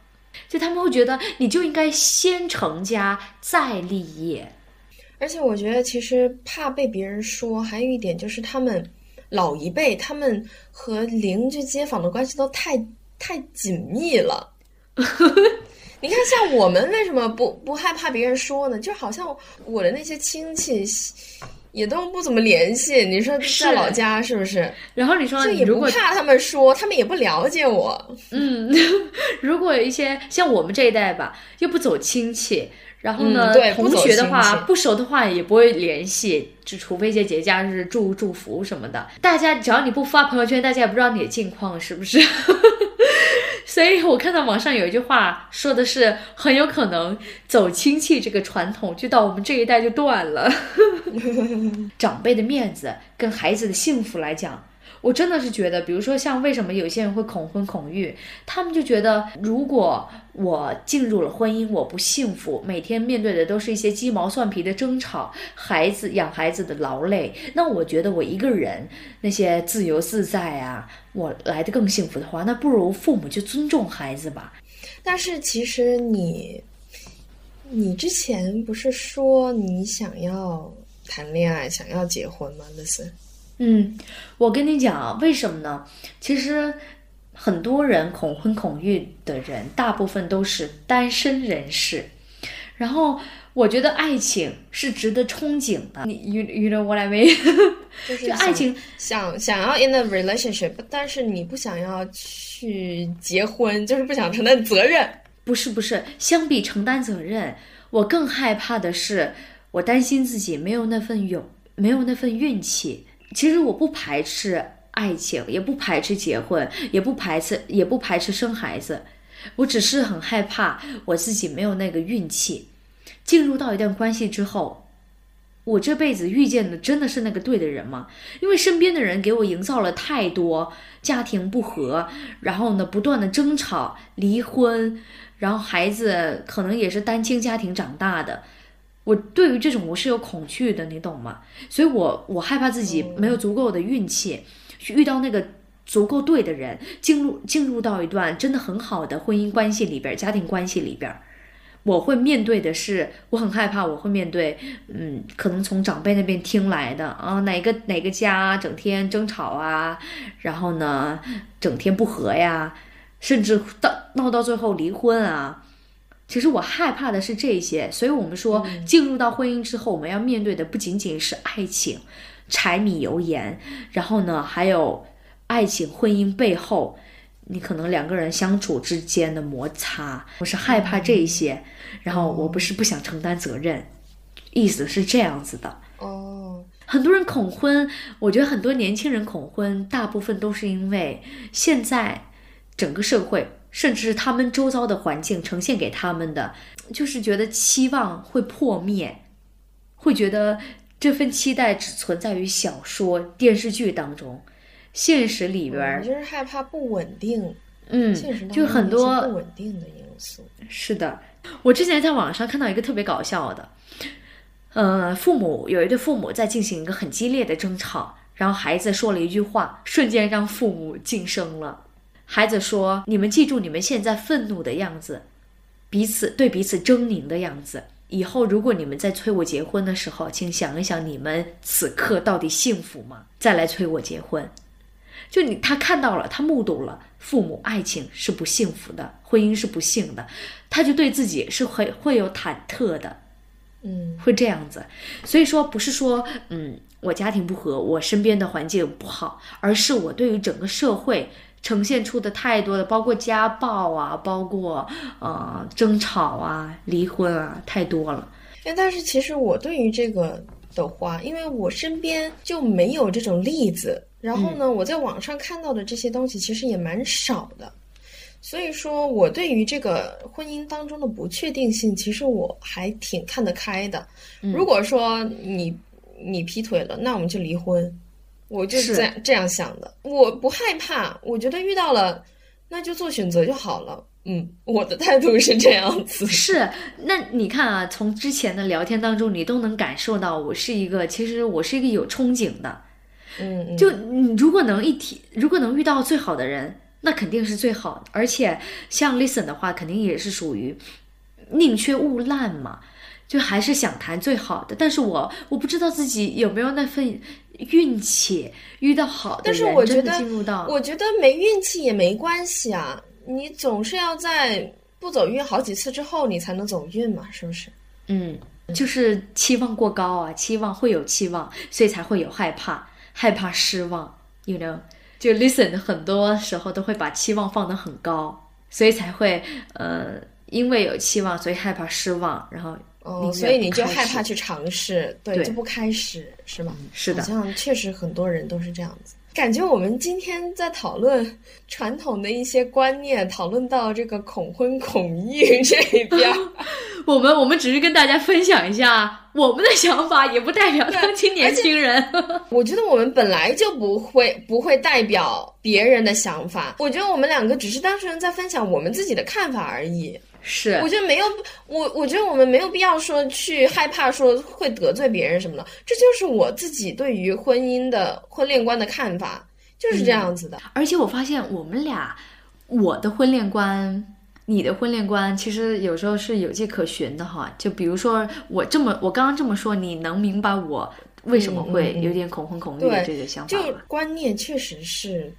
就他们会觉得你就应该先成家再立业。而且我觉得，其实怕被别人说，还有一点就是他们老一辈，他们和邻居街坊的关系都太太紧密了。(laughs) 你看，像我们为什么不不害怕别人说呢？就好像我的那些亲戚也都不怎么联系。你说在老家是不是？然后你说就也你如果不怕他们说，他们也不了解我。嗯，(laughs) 如果有一些像我们这一代吧，又不走亲戚，然后呢，嗯对同学的话戚不熟的话也不会联系，就除非一些节假日祝祝福什么的。大家只要你不发朋友圈，大家也不知道你的近况，是不是？所以我看到网上有一句话说的是，很有可能走亲戚这个传统就到我们这一代就断了。(laughs) 长辈的面子跟孩子的幸福来讲，我真的是觉得，比如说像为什么有些人会恐婚恐育，他们就觉得如果我进入了婚姻，我不幸福，每天面对的都是一些鸡毛蒜皮的争吵，孩子养孩子的劳累，那我觉得我一个人那些自由自在啊，我来的更幸福的话，那不如父母就尊重孩子吧。但是其实你，你之前不是说你想要谈恋爱，想要结婚吗？Listen，嗯，我跟你讲，为什么呢？其实很多人恐婚恐育的人，大部分都是单身人士。然后我觉得爱情是值得憧憬的。你 you you know what I mean？就是 (laughs) 就爱情想想要 in a relationship，但是你不想要去结婚，就是不想承担责任。不是不是，相比承担责任，我更害怕的是，我担心自己没有那份勇，没有那份运气。其实我不排斥爱情，也不排斥结婚，也不排斥，也不排斥生孩子，我只是很害怕我自己没有那个运气。进入到一段关系之后，我这辈子遇见的真的是那个对的人吗？因为身边的人给我营造了太多家庭不和，然后呢不断的争吵、离婚，然后孩子可能也是单亲家庭长大的。我对于这种我是有恐惧的，你懂吗？所以我我害怕自己没有足够的运气去遇到那个足够对的人，进入进入到一段真的很好的婚姻关系里边、家庭关系里边。我会面对的是，我很害怕，我会面对，嗯，可能从长辈那边听来的啊，哪个哪个家整天争吵啊，然后呢，整天不和呀，甚至到闹到最后离婚啊。其实我害怕的是这些，所以我们说，进入到婚姻之后，我们要面对的不仅仅是爱情、柴米油盐，然后呢，还有爱情、婚姻背后，你可能两个人相处之间的摩擦。我是害怕这些，然后我不是不想承担责任，意思是这样子的。哦，很多人恐婚，我觉得很多年轻人恐婚，大部分都是因为现在整个社会，甚至是他们周遭的环境呈现给他们的，就是觉得期望会破灭，会觉得这份期待只存在于小说、电视剧当中，现实里边我儿，就是害怕不稳定，嗯现实当，很多不稳定的因素。是的，我之前在网上看到一个特别搞笑的，呃，父母有一对父母在进行一个很激烈的争吵，然后孩子说了一句话，瞬间让父母噤声了。孩子说：“你们记住你们现在愤怒的样子，彼此对彼此狰狞的样子。以后如果你们在催我结婚的时候，请想一想你们此刻到底幸福吗？再来催我结婚。”就你，他看到了，他目睹了父母爱情是不幸福的，婚姻是不幸的，他就对自己是会会有忐忑的，嗯，会这样子。所以说，不是说，嗯，我家庭不和，我身边的环境不好，而是我对于整个社会呈现出的太多的，包括家暴啊，包括呃争吵啊、离婚啊，太多了。哎，但是其实我对于这个的话，因为我身边就没有这种例子，然后呢，我在网上看到的这些东西其实也蛮少的，所以说我对于这个婚姻当中的不确定性，其实我还挺看得开的。如果说你你劈腿了，那我们就离婚，我就是这样这样想的，我不害怕，我觉得遇到了，那就做选择就好了。嗯，我的态度是这样子。是，那你看啊，从之前的聊天当中，你都能感受到我是一个，其实我是一个有憧憬的。嗯，嗯就你如果能一提，如果能遇到最好的人，那肯定是最好的。而且像 Listen 的话，肯定也是属于宁缺毋滥嘛，就还是想谈最好的。但是我我不知道自己有没有那份运气遇到好的但人，是我觉得真的进入到我觉得没运气也没关系啊，你总是要在不走运好几次之后，你才能走运嘛，是不是？嗯，就是期望过高啊，期望会有期望，所以才会有害怕，害怕失望，you know。就 listen 很多时候都会把期望放得很高，所以才会呃，因为有期望，所以害怕失望，然后哦，所以你就害怕去尝试，对，对就不开始，是吗？是的好像确实很多人都是这样子。感觉我们今天在讨论传统的一些观念，讨论到这个恐婚恐育这一边儿，(laughs) 我们我们只是跟大家分享一下我们的想法，也不代表当今年轻人。我觉得我们本来就不会不会代表别人的想法，我觉得我们两个只是单纯在分享我们自己的看法而已。是我觉得没有，我我觉得我们没有必要说去害怕说会得罪别人什么的，这就是我自己对于婚姻的婚恋观的看法，就是这样子的。而且我发现我们俩，我的婚恋观，你的婚恋观，其实有时候是有迹可循的哈。就比如说我这么，我刚刚这么说，你能明白我为什么会有点恐婚恐育的这个想法就，观念确实是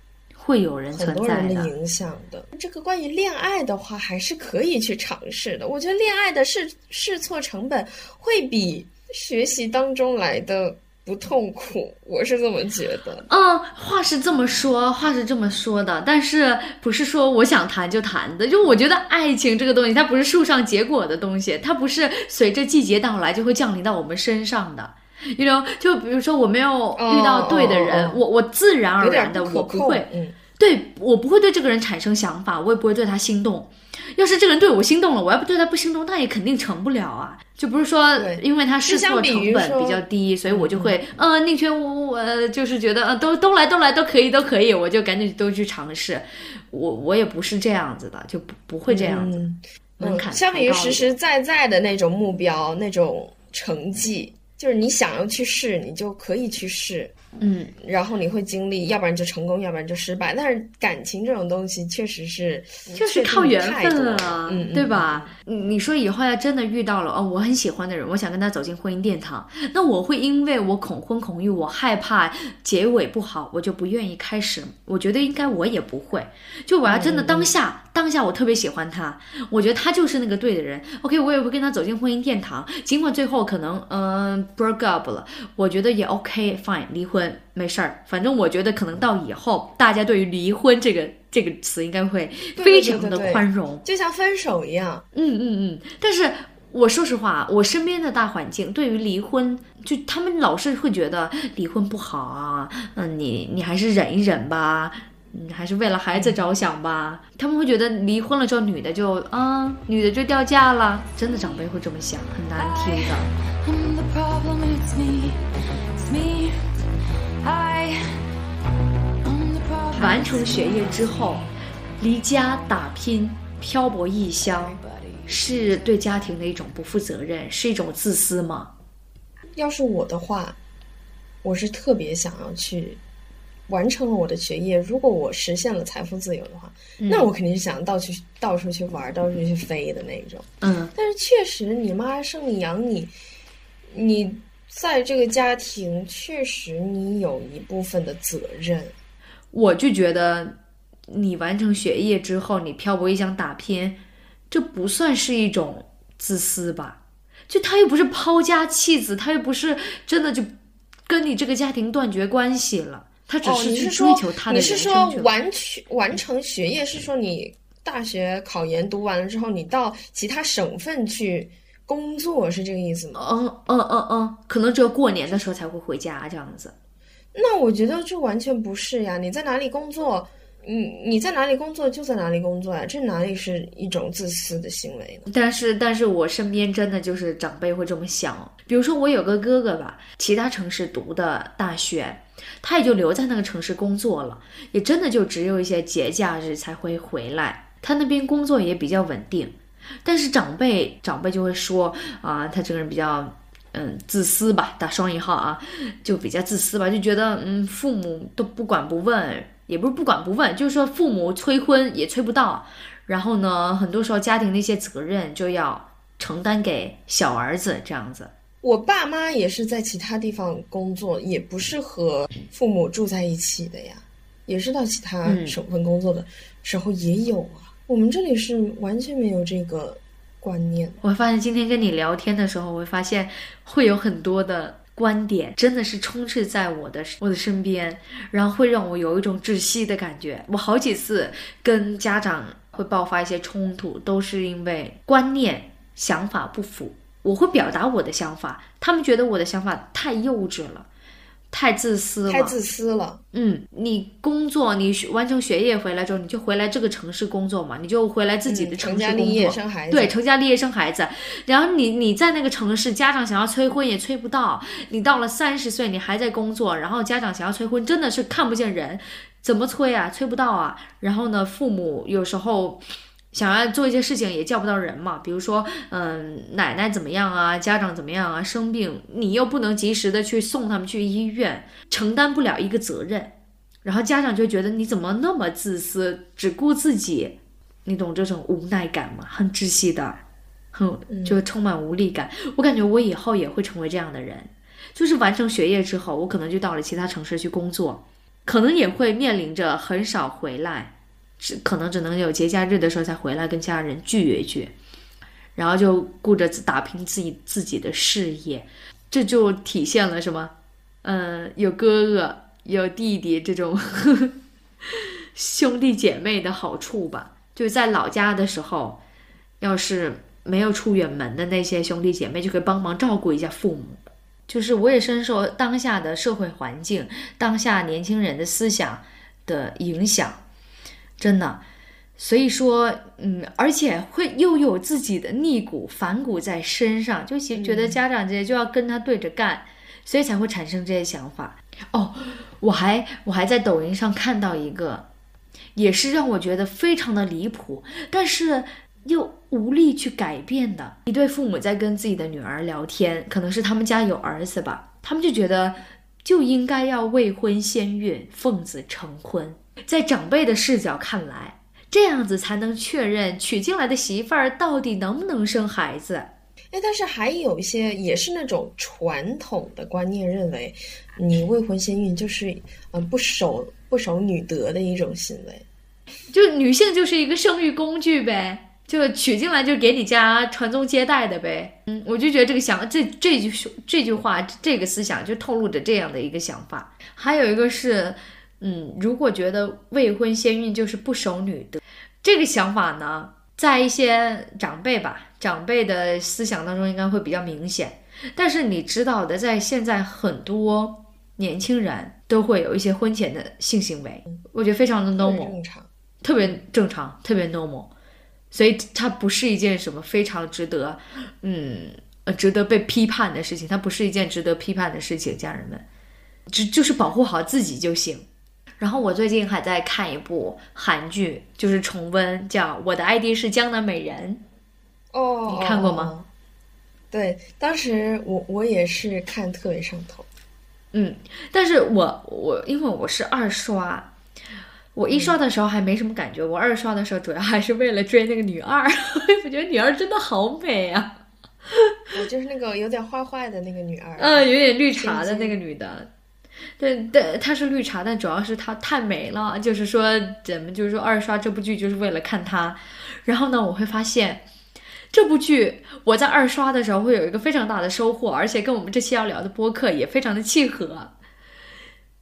会有人很存在的的。影响的。这个关于恋爱的话，还是可以去尝试的。我觉得恋爱的试试错成本会比学习当中来的不痛苦，我是这么觉得。嗯，话是这么说，话是这么说的，但是不是说我想谈就谈的？就我觉得爱情这个东西，它不是树上结果的东西，它不是随着季节到来就会降临到我们身上的。you know，就比如说我没有遇到对的人，我我自然而然的不我不会，嗯，对我不会对这个人产生想法，我也不会对他心动。要是这个人对我心动了，我要不对他不心动，那也肯定成不了啊。就不是说因为他试错成本比较低，所以我就会呃宁缺毋呃就是觉得呃都都来都来都可以都可以，我就赶紧都去尝试。我我也不是这样子的，就不不会这样子。嗯门槛嗯，相比于实实在在的那种目标、那种成绩，就是你想要去试，你就可以去试，嗯，然后你会经历，要不然就成功，要不然就失败。但是感情这种东西，确实是就是靠缘分了，啊，嗯，对吧？你你说以后要真的遇到了哦，我很喜欢的人，我想跟他走进婚姻殿堂，那我会因为我恐婚恐育，我害怕结尾不好，我就不愿意开始。我觉得应该我也不会，就我要真的当下、当下我特别喜欢他，我觉得他就是那个对的人。OK，我也会跟他走进婚姻殿堂，尽管最后可能嗯、broke up 了，我觉得也 OK fine，离婚没事儿。反正我觉得可能到以后，大家对于离婚这个这个词应该会非常的对对宽容。就像分手一样，嗯嗯嗯，但是我说实话，我身边的大环境对于离婚，就他们老是会觉得离婚不好啊，嗯，你你还是忍一忍吧。嗯，还是为了孩子着想吧。他们会觉得离婚了之后，女的就啊，女的就掉价了。真的长辈会这么想，很难听的。I'm the problem, it's me, it's me. I, I'm the problem. 完成学业之后，离家打拼，漂泊异乡，是对家庭的一种不负责任，是一种自私吗？要是我的话，我是特别想要去完成了我的学业。如果我实现了财富自由的话，那我肯定是想到处到处去玩，到处去飞的那种。嗯但是确实，你妈生你养你，你在这个家庭确实你有一部分的责任。我就觉得，你完成学业之后，你漂泊异乡打拼，这不算是一种自私吧？就他又不是抛家弃子，他又不是真的就跟你这个家庭断绝关系了，他只哦，是说求他的人你是说。完全完成学业是说你大学考研读完了之后，你到其他省份去工作，是这个意思吗？嗯嗯嗯嗯，可能只有过年的时候才会回家这样子。那我觉得这完全不是呀！你在哪里工作，你你在哪里工作就在哪里工作呀，这哪里是一种自私的行为呢？但是，但是我身边真的就是长辈会这么想。比如说，我有个哥哥吧，其他城市读的大学，他也就留在那个城市工作了，也真的就只有一些节假日才会回来。他那边工作也比较稳定，但是长辈长辈就会说啊，他这个人比较。嗯，自私吧，打双引号啊，就比较自私吧，就觉得嗯，父母都不管不问，也不是不管不问，就是说父母催婚也催不到，然后呢，很多时候家庭的一些责任就要承担给小儿子这样子。我爸妈也是在其他地方工作，也不是和父母住在一起的呀，也是到其他嗯省份工作的时候也有啊。我们这里是完全没有这个观念。我发现今天跟你聊天的时候，我会发现会有很多的观点真的是充斥在我的我的身边，然后会让我有一种窒息的感觉。我好几次跟家长会爆发一些冲突，都是因为观念想法不符。我会表达我的想法，他们觉得我的想法太幼稚了，太自私了，太自私了，嗯，你工作，你学完成学业回来之后，你就回来这个城市工作嘛，你就回来自己的嗯城市工作，成家立业生孩子对，成家立业生孩子。然后你你在那个城市，家长想要催婚也催不到，你到了三十岁，你还在工作，然后家长想要催婚，真的是看不见人，怎么催啊？催不到啊。然后呢，父母有时候。想要做一些事情也叫不到人嘛，比如说，嗯，奶奶怎么样啊，家长怎么样啊，生病，你又不能及时的去送他们去医院，承担不了一个责任，然后家长就觉得你怎么那么自私，只顾自己，你懂这种无奈感吗？很窒息的，很就充满无力感。我感觉我以后也会成为这样的人，就是完成学业之后，我可能就到了其他城市去工作，可能也会面临着很少回来，只可能只能有节假日的时候才回来跟家人聚一聚，然后就顾着打拼自己自己的事业，这就体现了什么？嗯，有哥哥有弟弟这种 (laughs) 兄弟姐妹的好处吧。就在老家的时候，要是没有出远门的那些兄弟姐妹，就可以帮忙照顾一下父母。就是我也深受当下的社会环境、当下年轻人的思想的影响，真的。所以说，嗯，而且会又有自己的逆骨、反骨在身上，就觉觉得家长这些就要跟他对着干，所以才会产生这些想法。哦，我还我还在抖音上看到一个，也是让我觉得非常的离谱，但是又无力去改变的一对父母在跟自己的女儿聊天，可能是他们家有儿子吧，他们就觉得就应该要未婚先孕，奉子成婚，在长辈的视角看来。这样子才能确认娶进来的媳妇儿到底能不能生孩子。哎，但是还有一些也是那种传统的观念，认为你未婚先孕就是嗯不守不守女德的一种行为。就女性就是一个生育工具呗，就娶进来就给你家传宗接代的呗。嗯，我就觉得这个想这这句这句话这个思想就透露着这样的一个想法。还有一个是。嗯，如果觉得未婚先孕就是不守女德，这个想法呢，在一些长辈吧，长辈的思想当中应该会比较明显。但是你知道的，在现在很多年轻人都会有一些婚前的性行为，我觉得非常的 normal，特别正常，特别 normal。所以它不是一件什么非常值得，嗯，值得被批判的事情。它不是一件值得批判的事情，家人们，只就是保护好自己就行。然后我最近还在看一部韩剧，就是重温，叫《我的 ID 是江南美人》。哦，你看过吗？对，当时我我也是看特别上头。嗯，但是我我因为我是二刷，我一刷的时候还没什么感觉，我二刷的时候主要还是为了追那个女二，(laughs) 我觉得女二真的好美啊。我就是那个有点坏坏的那个女二，嗯，有点绿茶的那个女的。对 (laughs) 对，她是绿茶，但主要是她太美了。就是说，咱们就是说二刷这部剧就是为了看她。然后呢，我会发现这部剧我在二刷的时候会有一个非常大的收获，而且跟我们这期要聊的播客也非常的契合。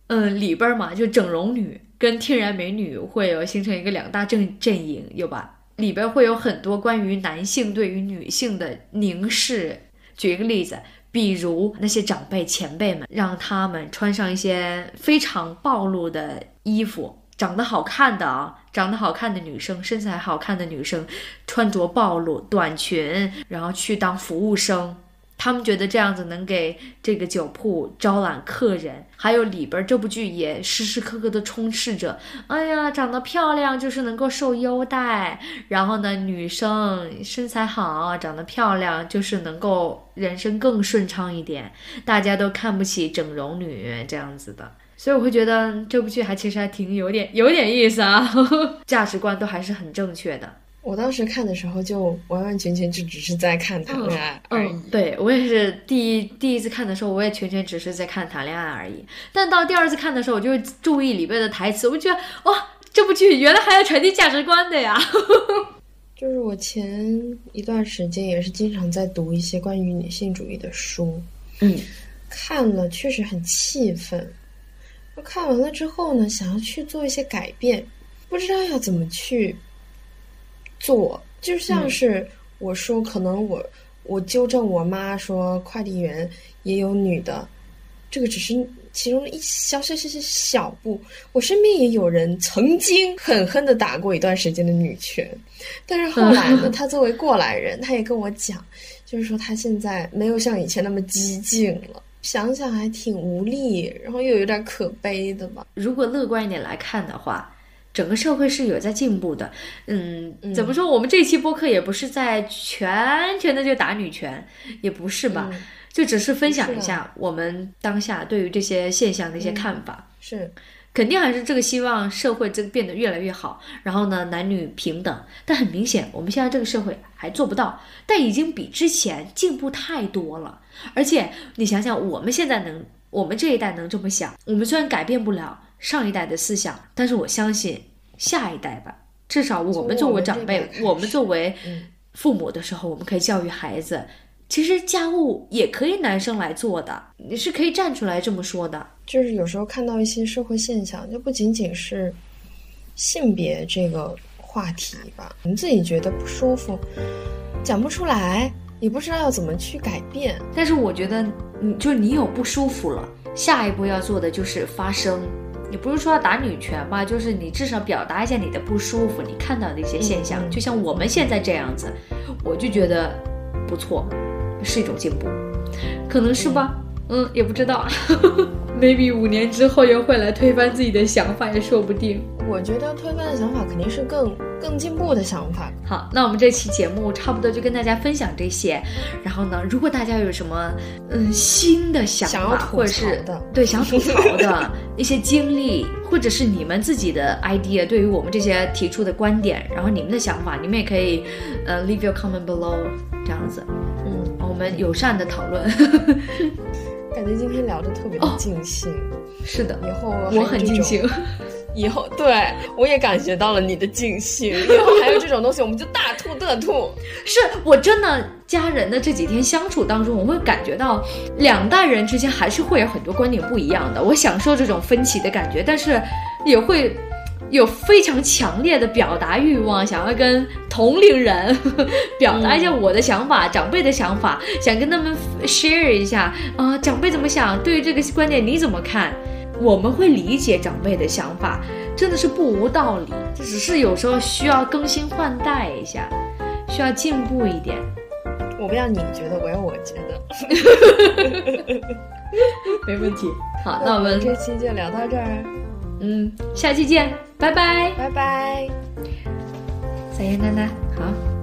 嗯，里边嘛，就整容女跟天然美女会有形成一个两大阵阵营，有吧？里边会有很多关于男性对于女性的凝视。举一个例子。比如那些长辈前辈们，让他们穿上一些非常暴露的衣服，长得好看的啊，长得好看的女生，身材好看的女生，穿着暴露短裙，然后去当服务生。他们觉得这样子能给这个酒铺招揽客人，还有里边这部剧也时时刻刻的充斥着，哎呀，长得漂亮就是能够受优待，然后呢，女生身材好，长得漂亮就是能够人生更顺畅一点，大家都看不起整容女这样子的，所以我会觉得这部剧还其实还挺有点有点意思啊，(laughs) 价值观都还是很正确的。我当时看的时候，就完完全全就只是在看谈恋爱而已。对我也是第一第一次看的时候，我也全全只是在看谈恋爱而已。但到第二次看的时候，我就会注意里边的台词，我觉得哇，这部剧原来还要传递价值观的呀。(laughs) 就是我前一段时间也是经常在读一些关于女性主义的书，嗯，看了确实很气愤。看完了之后呢，想要去做一些改变，不知道要怎么去。做就像是我说，可能我我纠正我妈说快递员也有女的，这个只是其中的一小小小小小步。我身边也有人曾经狠狠的打过一段时间的女权，但是后来呢，他作为过来人，他也跟我讲，就是说他现在没有像以前那么激进了。想想还挺无力，然后又有点可悲的吧。如果乐观一点来看的话。整个社会是有在进步的，嗯，怎么说？我们这期播客也不是在全全的就打女权，也不是吧？就只是分享一下我们当下对于这些现象的一些看法。是，肯定还是这个希望社会这个变得越来越好，然后呢，男女平等。但很明显，我们现在这个社会还做不到，但已经比之前进步太多了。而且你想想，我们现在能，我们这一代能这么想，我们虽然改变不了上一代的思想，但是我相信下一代吧，至少我们作为长辈，我们作为父母的时候，我们可以教育孩子。其实家务也可以男生来做的，你是可以站出来这么说的。就是有时候看到一些社会现象，就不仅仅是性别这个话题吧，我们自己觉得不舒服，讲不出来，也不知道要怎么去改变。但是我觉得，你就你有不舒服了，下一步要做的就是发声。你不是说要打女权吧？就是你至少表达一下你的不舒服，你看到的一些现象，就像我们现在这样子，我就觉得不错。是一种进步，可能是吧，嗯，也不知道 (laughs)，maybe 五年之后又会来推翻自己的想法也说不定。我觉得推翻的想法肯定是更更进步的想法。好，那我们这期节目差不多就跟大家分享这些。然后呢，如果大家有什么嗯新的想法，或者是 (laughs) 对想吐槽的一些经历，或者是你们自己的 idea，对于我们这些提出的观点，然后你们的想法，你们也可以呃 leave your comment below 这样子。嗯我们友善的讨论，(laughs) 感觉今天聊的特别的尽兴。是的，以后我很尽兴。(laughs) 以后对我也感觉到了你的尽兴。以后还有这种东西，我们就大吐特吐。(laughs) 是我真的家人的这几天相处当中，我会感觉到两代人之间还是会有很多观点不一样的。我享受这种分歧的感觉，但是也会。有非常强烈的表达欲望，想要跟同龄人 (laughs) 表达一下我的想法、长辈的想法，想跟他们 share 一下啊，长辈怎么想？对于这个观点你怎么看？我们会理解长辈的想法，真的是不无道理，只是有时候需要更新换代一下，需要进步一点。我不要你觉得，我要我觉得，没问题。好，那我们这期就聊到这儿，嗯，下期见。拜拜，拜拜，再见，娜娜，好。